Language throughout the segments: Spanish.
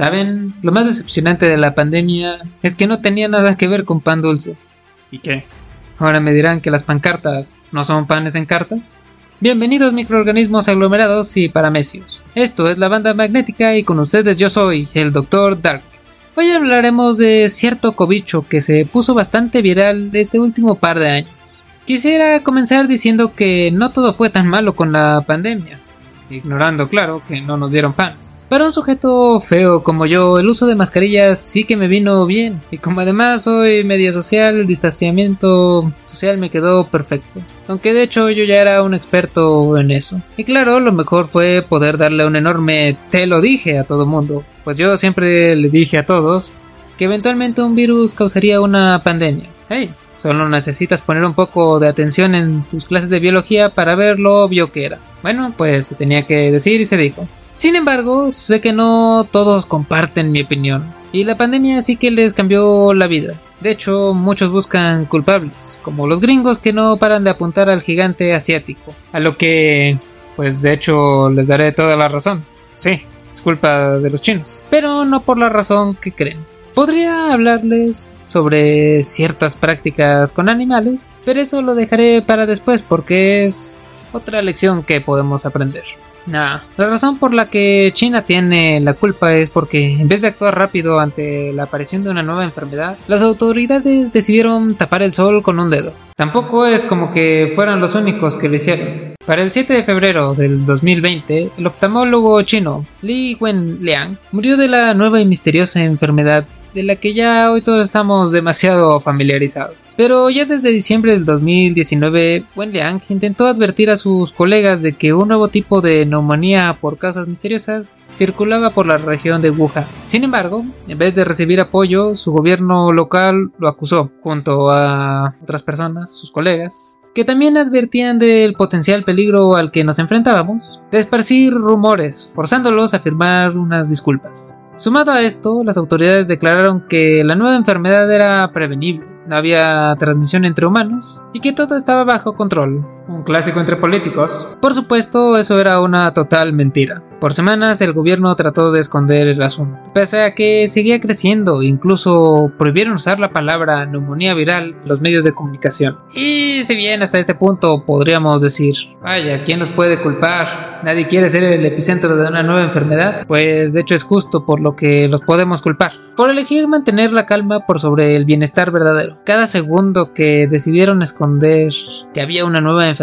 Saben, lo más decepcionante de la pandemia es que no tenía nada que ver con pan dulce. ¿Y qué? Ahora me dirán que las pancartas no son panes en cartas. Bienvenidos microorganismos aglomerados y paramecios. Esto es la banda magnética y con ustedes yo soy el Dr. Darkness. Hoy hablaremos de cierto cobicho que se puso bastante viral este último par de años. Quisiera comenzar diciendo que no todo fue tan malo con la pandemia, ignorando claro que no nos dieron pan. Para un sujeto feo como yo, el uso de mascarillas sí que me vino bien. Y como además soy medio social, el distanciamiento social me quedó perfecto. Aunque de hecho yo ya era un experto en eso. Y claro, lo mejor fue poder darle un enorme te lo dije a todo mundo. Pues yo siempre le dije a todos que eventualmente un virus causaría una pandemia. Hey, solo necesitas poner un poco de atención en tus clases de biología para ver lo obvio que era. Bueno, pues se tenía que decir y se dijo. Sin embargo, sé que no todos comparten mi opinión, y la pandemia sí que les cambió la vida. De hecho, muchos buscan culpables, como los gringos que no paran de apuntar al gigante asiático, a lo que, pues de hecho, les daré toda la razón. Sí, es culpa de los chinos, pero no por la razón que creen. Podría hablarles sobre ciertas prácticas con animales, pero eso lo dejaré para después porque es otra lección que podemos aprender. Nah, la razón por la que China tiene la culpa es porque en vez de actuar rápido ante la aparición de una nueva enfermedad, las autoridades decidieron tapar el sol con un dedo. Tampoco es como que fueran los únicos que lo hicieron. Para el 7 de febrero del 2020, el oftalmólogo chino Li Wenliang murió de la nueva y misteriosa enfermedad de la que ya hoy todos estamos demasiado familiarizados. Pero ya desde diciembre del 2019, Wen Liang intentó advertir a sus colegas de que un nuevo tipo de neumonía por causas misteriosas circulaba por la región de Wuhan. Sin embargo, en vez de recibir apoyo, su gobierno local lo acusó, junto a otras personas, sus colegas, que también advertían del potencial peligro al que nos enfrentábamos, de esparcir rumores, forzándolos a firmar unas disculpas. Sumado a esto, las autoridades declararon que la nueva enfermedad era prevenible, no había transmisión entre humanos y que todo estaba bajo control. Un clásico entre políticos. Por supuesto, eso era una total mentira. Por semanas el gobierno trató de esconder el asunto, pese a que seguía creciendo, incluso prohibieron usar la palabra neumonía viral en los medios de comunicación. Y si bien hasta este punto podríamos decir, vaya, ¿quién nos puede culpar? Nadie quiere ser el epicentro de una nueva enfermedad, pues de hecho es justo por lo que los podemos culpar, por elegir mantener la calma por sobre el bienestar verdadero. Cada segundo que decidieron esconder que había una nueva enfermedad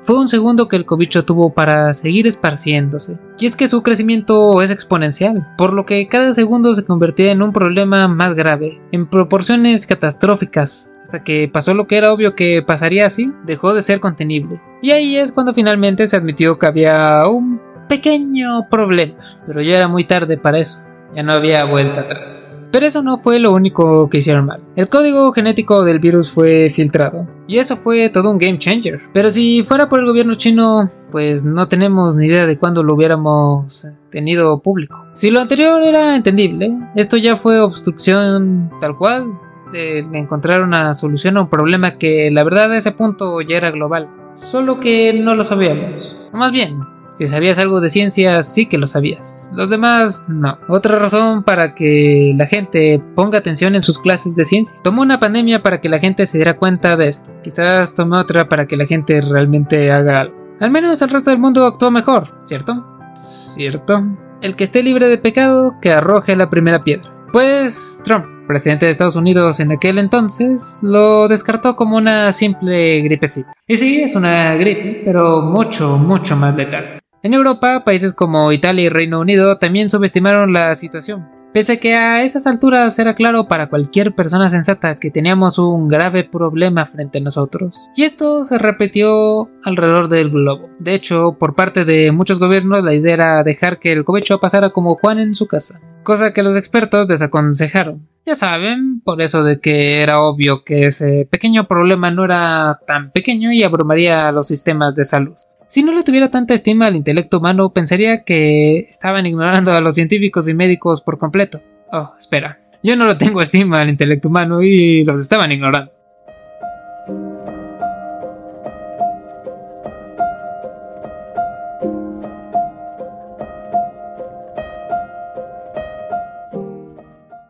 fue un segundo que el cobicho tuvo para seguir esparciéndose. Y es que su crecimiento es exponencial, por lo que cada segundo se convertía en un problema más grave, en proporciones catastróficas, hasta que pasó lo que era obvio que pasaría así, dejó de ser contenible. Y ahí es cuando finalmente se admitió que había un pequeño problema, pero ya era muy tarde para eso, ya no había vuelta atrás. Pero eso no fue lo único que hicieron mal. El código genético del virus fue filtrado. Y eso fue todo un game changer. Pero si fuera por el gobierno chino, pues no tenemos ni idea de cuándo lo hubiéramos tenido público. Si lo anterior era entendible, esto ya fue obstrucción tal cual de encontrar una solución a un problema que la verdad a ese punto ya era global. Solo que no lo sabíamos. Más bien, si sabías algo de ciencia, sí que lo sabías. Los demás, no. Otra razón para que la gente ponga atención en sus clases de ciencia. Tomó una pandemia para que la gente se diera cuenta de esto. Quizás tome otra para que la gente realmente haga algo. Al menos el resto del mundo actuó mejor, ¿cierto? ¿Cierto? El que esté libre de pecado, que arroje la primera piedra. Pues Trump, presidente de Estados Unidos en aquel entonces, lo descartó como una simple gripecita. Y sí, es una gripe, pero mucho, mucho más letal. En Europa, países como Italia y Reino Unido también subestimaron la situación. Pese a que a esas alturas era claro para cualquier persona sensata que teníamos un grave problema frente a nosotros. Y esto se repitió alrededor del globo. De hecho, por parte de muchos gobiernos la idea era dejar que el cobecho pasara como Juan en su casa cosa que los expertos desaconsejaron. Ya saben, por eso de que era obvio que ese pequeño problema no era tan pequeño y abrumaría a los sistemas de salud. Si no le tuviera tanta estima al intelecto humano, pensaría que estaban ignorando a los científicos y médicos por completo. Oh, espera, yo no lo tengo estima al intelecto humano y los estaban ignorando.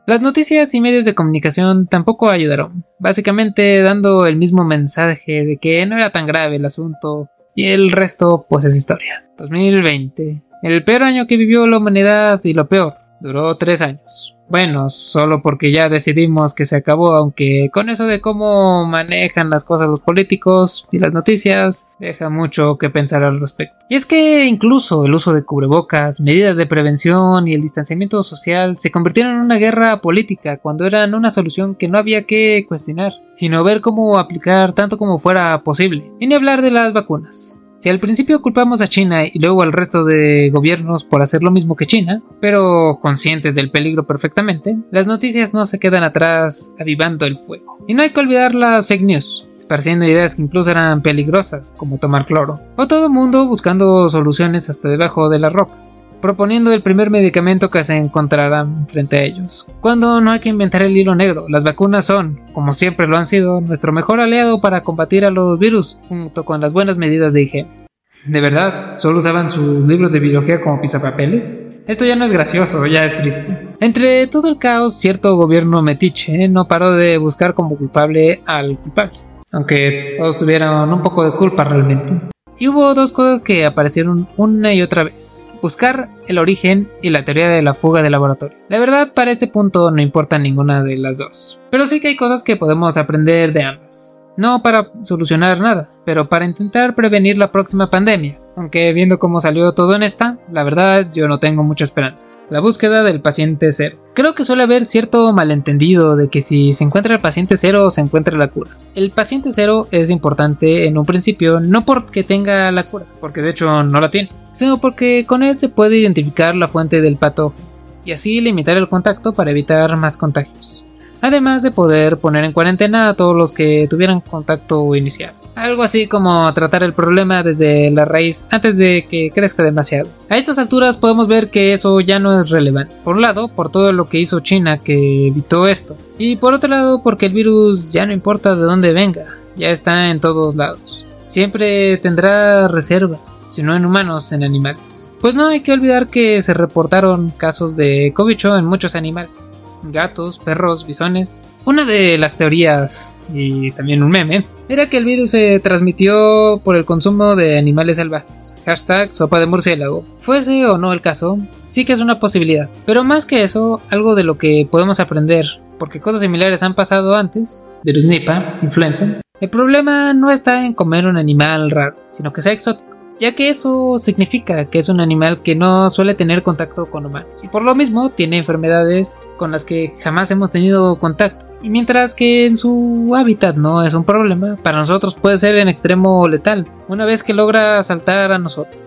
Las noticias y medios de comunicación tampoco ayudaron, básicamente dando el mismo mensaje de que no era tan grave el asunto y el resto pues es historia. 2020, el peor año que vivió la humanidad y lo peor, duró tres años. Bueno, solo porque ya decidimos que se acabó, aunque con eso de cómo manejan las cosas los políticos y las noticias, deja mucho que pensar al respecto. Y es que incluso el uso de cubrebocas, medidas de prevención y el distanciamiento social se convirtieron en una guerra política cuando eran una solución que no había que cuestionar, sino ver cómo aplicar tanto como fuera posible. Y ni hablar de las vacunas. Si al principio culpamos a China y luego al resto de gobiernos por hacer lo mismo que China, pero conscientes del peligro perfectamente, las noticias no se quedan atrás avivando el fuego. Y no hay que olvidar las fake news, esparciendo ideas que incluso eran peligrosas, como tomar cloro, o todo mundo buscando soluciones hasta debajo de las rocas proponiendo el primer medicamento que se encontrarán frente a ellos. Cuando no hay que inventar el hilo negro, las vacunas son, como siempre lo han sido, nuestro mejor aliado para combatir a los virus, junto con las buenas medidas de higiene. ¿De verdad? ¿Solo usaban sus libros de biología como pisapapeles? Esto ya no es gracioso, ya es triste. Entre todo el caos, cierto gobierno metiche no paró de buscar como culpable al culpable, aunque todos tuvieron un poco de culpa realmente. Y hubo dos cosas que aparecieron una y otra vez. Buscar el origen y la teoría de la fuga del laboratorio. La verdad, para este punto no importa ninguna de las dos. Pero sí que hay cosas que podemos aprender de ambas. No para solucionar nada, pero para intentar prevenir la próxima pandemia. Aunque viendo cómo salió todo en esta, la verdad yo no tengo mucha esperanza la búsqueda del paciente cero. Creo que suele haber cierto malentendido de que si se encuentra el paciente cero se encuentra la cura. El paciente cero es importante en un principio no porque tenga la cura, porque de hecho no la tiene, sino porque con él se puede identificar la fuente del patógeno y así limitar el contacto para evitar más contagios. Además de poder poner en cuarentena a todos los que tuvieran contacto inicial. Algo así como tratar el problema desde la raíz antes de que crezca demasiado. A estas alturas podemos ver que eso ya no es relevante. Por un lado, por todo lo que hizo China que evitó esto. Y por otro lado, porque el virus ya no importa de dónde venga, ya está en todos lados. Siempre tendrá reservas, si no en humanos, en animales. Pues no hay que olvidar que se reportaron casos de cobicho en muchos animales gatos, perros, bisones. Una de las teorías, y también un meme, era que el virus se transmitió por el consumo de animales salvajes. Hashtag sopa de murciélago. Fuese o no el caso, sí que es una posibilidad. Pero más que eso, algo de lo que podemos aprender, porque cosas similares han pasado antes, virus Nipah, influenza. El problema no está en comer un animal raro, sino que sea exótico ya que eso significa que es un animal que no suele tener contacto con humanos y por lo mismo tiene enfermedades con las que jamás hemos tenido contacto. Y mientras que en su hábitat no es un problema, para nosotros puede ser en extremo letal, una vez que logra saltar a nosotros.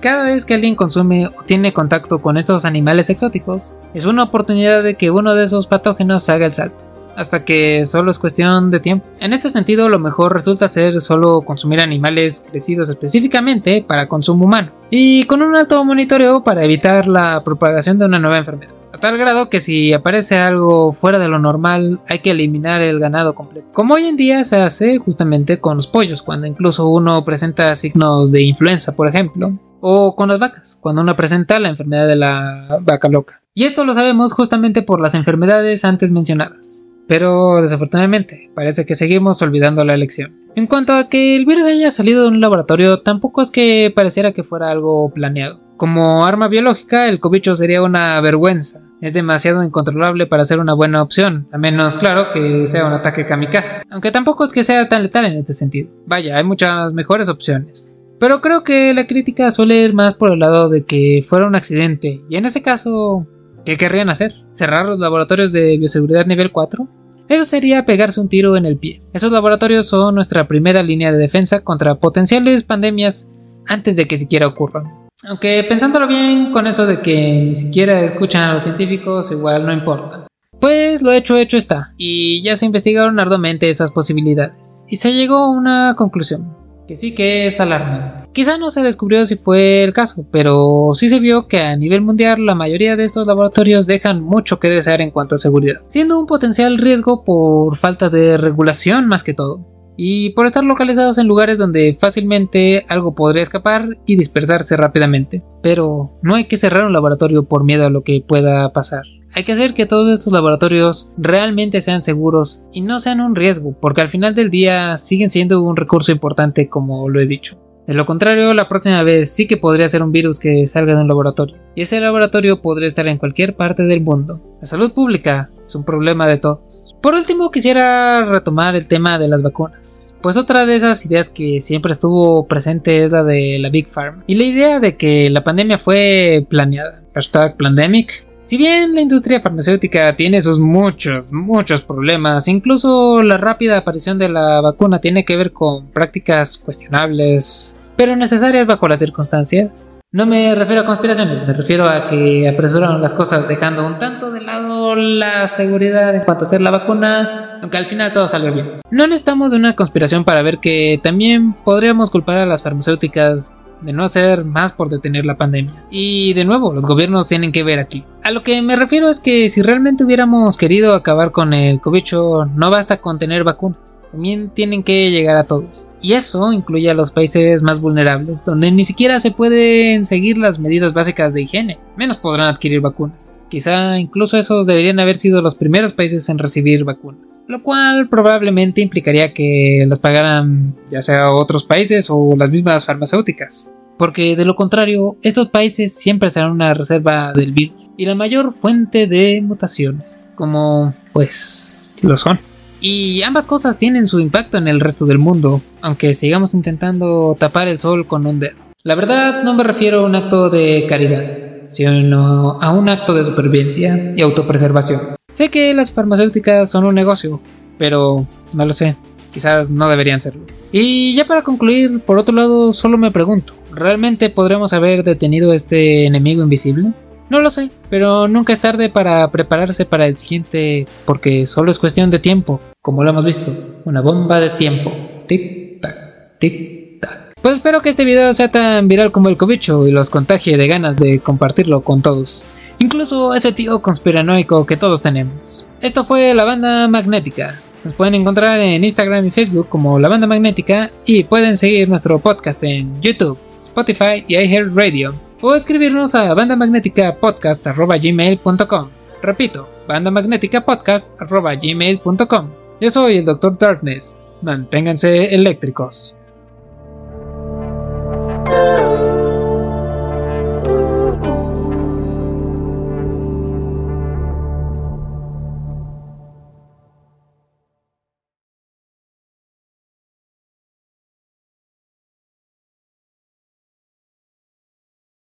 Cada vez que alguien consume o tiene contacto con estos animales exóticos, es una oportunidad de que uno de esos patógenos haga el salto hasta que solo es cuestión de tiempo. En este sentido, lo mejor resulta ser solo consumir animales crecidos específicamente para consumo humano y con un alto monitoreo para evitar la propagación de una nueva enfermedad. A tal grado que si aparece algo fuera de lo normal hay que eliminar el ganado completo. Como hoy en día se hace justamente con los pollos, cuando incluso uno presenta signos de influenza, por ejemplo, o con las vacas, cuando uno presenta la enfermedad de la vaca loca. Y esto lo sabemos justamente por las enfermedades antes mencionadas pero desafortunadamente parece que seguimos olvidando la lección. En cuanto a que el virus haya salido de un laboratorio, tampoco es que pareciera que fuera algo planeado. Como arma biológica, el cobicho sería una vergüenza. Es demasiado incontrolable para ser una buena opción, a menos claro que sea un ataque kamikaze. Aunque tampoco es que sea tan letal en este sentido. Vaya, hay muchas mejores opciones. Pero creo que la crítica suele ir más por el lado de que fuera un accidente, y en ese caso, ¿qué querrían hacer? ¿Cerrar los laboratorios de bioseguridad nivel 4? Eso sería pegarse un tiro en el pie. Esos laboratorios son nuestra primera línea de defensa contra potenciales pandemias antes de que siquiera ocurran. Aunque pensándolo bien, con eso de que ni siquiera escuchan a los científicos, igual no importa. Pues lo hecho hecho está, y ya se investigaron arduamente esas posibilidades, y se llegó a una conclusión que sí que es alarmante. Quizá no se descubrió si fue el caso, pero sí se vio que a nivel mundial la mayoría de estos laboratorios dejan mucho que desear en cuanto a seguridad, siendo un potencial riesgo por falta de regulación más que todo y por estar localizados en lugares donde fácilmente algo podría escapar y dispersarse rápidamente. Pero no hay que cerrar un laboratorio por miedo a lo que pueda pasar. Hay que hacer que todos estos laboratorios realmente sean seguros y no sean un riesgo, porque al final del día siguen siendo un recurso importante como lo he dicho. De lo contrario, la próxima vez sí que podría ser un virus que salga de un laboratorio, y ese laboratorio podría estar en cualquier parte del mundo. La salud pública es un problema de todos. Por último, quisiera retomar el tema de las vacunas. Pues otra de esas ideas que siempre estuvo presente es la de la Big Pharma. Y la idea de que la pandemia fue planeada. Hashtag pandemic. Si bien la industria farmacéutica tiene sus muchos, muchos problemas, incluso la rápida aparición de la vacuna tiene que ver con prácticas cuestionables, pero necesarias bajo las circunstancias. No me refiero a conspiraciones, me refiero a que apresuraron las cosas dejando un tanto de lado la seguridad en cuanto a hacer la vacuna, aunque al final todo salió bien. No necesitamos de una conspiración para ver que también podríamos culpar a las farmacéuticas de no hacer más por detener la pandemia. Y de nuevo, los gobiernos tienen que ver aquí. A lo que me refiero es que si realmente hubiéramos querido acabar con el cobicho, no basta con tener vacunas, también tienen que llegar a todos. Y eso incluye a los países más vulnerables, donde ni siquiera se pueden seguir las medidas básicas de higiene, menos podrán adquirir vacunas. Quizá incluso esos deberían haber sido los primeros países en recibir vacunas, lo cual probablemente implicaría que las pagaran ya sea otros países o las mismas farmacéuticas. Porque de lo contrario, estos países siempre serán una reserva del virus y la mayor fuente de mutaciones, como pues lo son. Y ambas cosas tienen su impacto en el resto del mundo, aunque sigamos intentando tapar el sol con un dedo. La verdad no me refiero a un acto de caridad, sino a un acto de supervivencia y autopreservación. Sé que las farmacéuticas son un negocio, pero no lo sé, quizás no deberían serlo. Y ya para concluir, por otro lado, solo me pregunto, ¿realmente podremos haber detenido este enemigo invisible? No lo sé, pero nunca es tarde para prepararse para el siguiente, porque solo es cuestión de tiempo, como lo hemos visto, una bomba de tiempo. Tic tac, tic tac. Pues espero que este video sea tan viral como el cobicho y los contagie de ganas de compartirlo con todos. Incluso ese tío conspiranoico que todos tenemos. Esto fue la banda magnética. Nos pueden encontrar en Instagram y Facebook como la banda magnética y pueden seguir nuestro podcast en YouTube, Spotify y iHeartRadio o escribirnos a bandamagnéticapodcast.gmail.com. Repito, bandamagnéticapodcast.gmail.com. Yo soy el Dr. Darkness. Manténganse eléctricos.